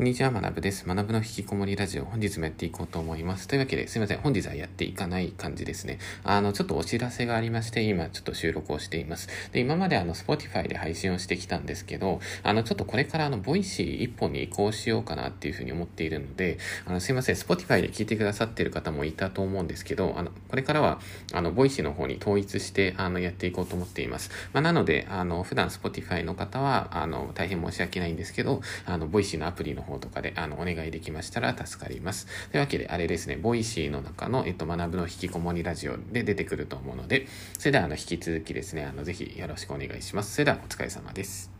こんにちは、学ぶです。学ぶの引きこもりラジオ、本日もやっていこうと思います。というわけで、すいません。本日はやっていかない感じですね。あの、ちょっとお知らせがありまして、今ちょっと収録をしています。で、今まであの、Spotify で配信をしてきたんですけど、あの、ちょっとこれからあの、ボイシー一本に移行しようかなっていうふうに思っているので、あの、すいません。Spotify で聞いてくださってる方もいたと思うんですけど、あの、これからは、あの、ボイシーの方に統一して、あの、やっていこうと思っています。まあ、なので、あの、普段 Spotify の方は、あの、大変申し訳ないんですけど、あの、ボイシーのアプリの方方とかで、あの、お願いできましたら助かります。というわけで、あれですね、ボイシーの中の、えっと、学ぶの引きこもりラジオで出てくると思うので、それでは、あの、引き続きですね、あの、ぜひよろしくお願いします。それでは、お疲れ様です。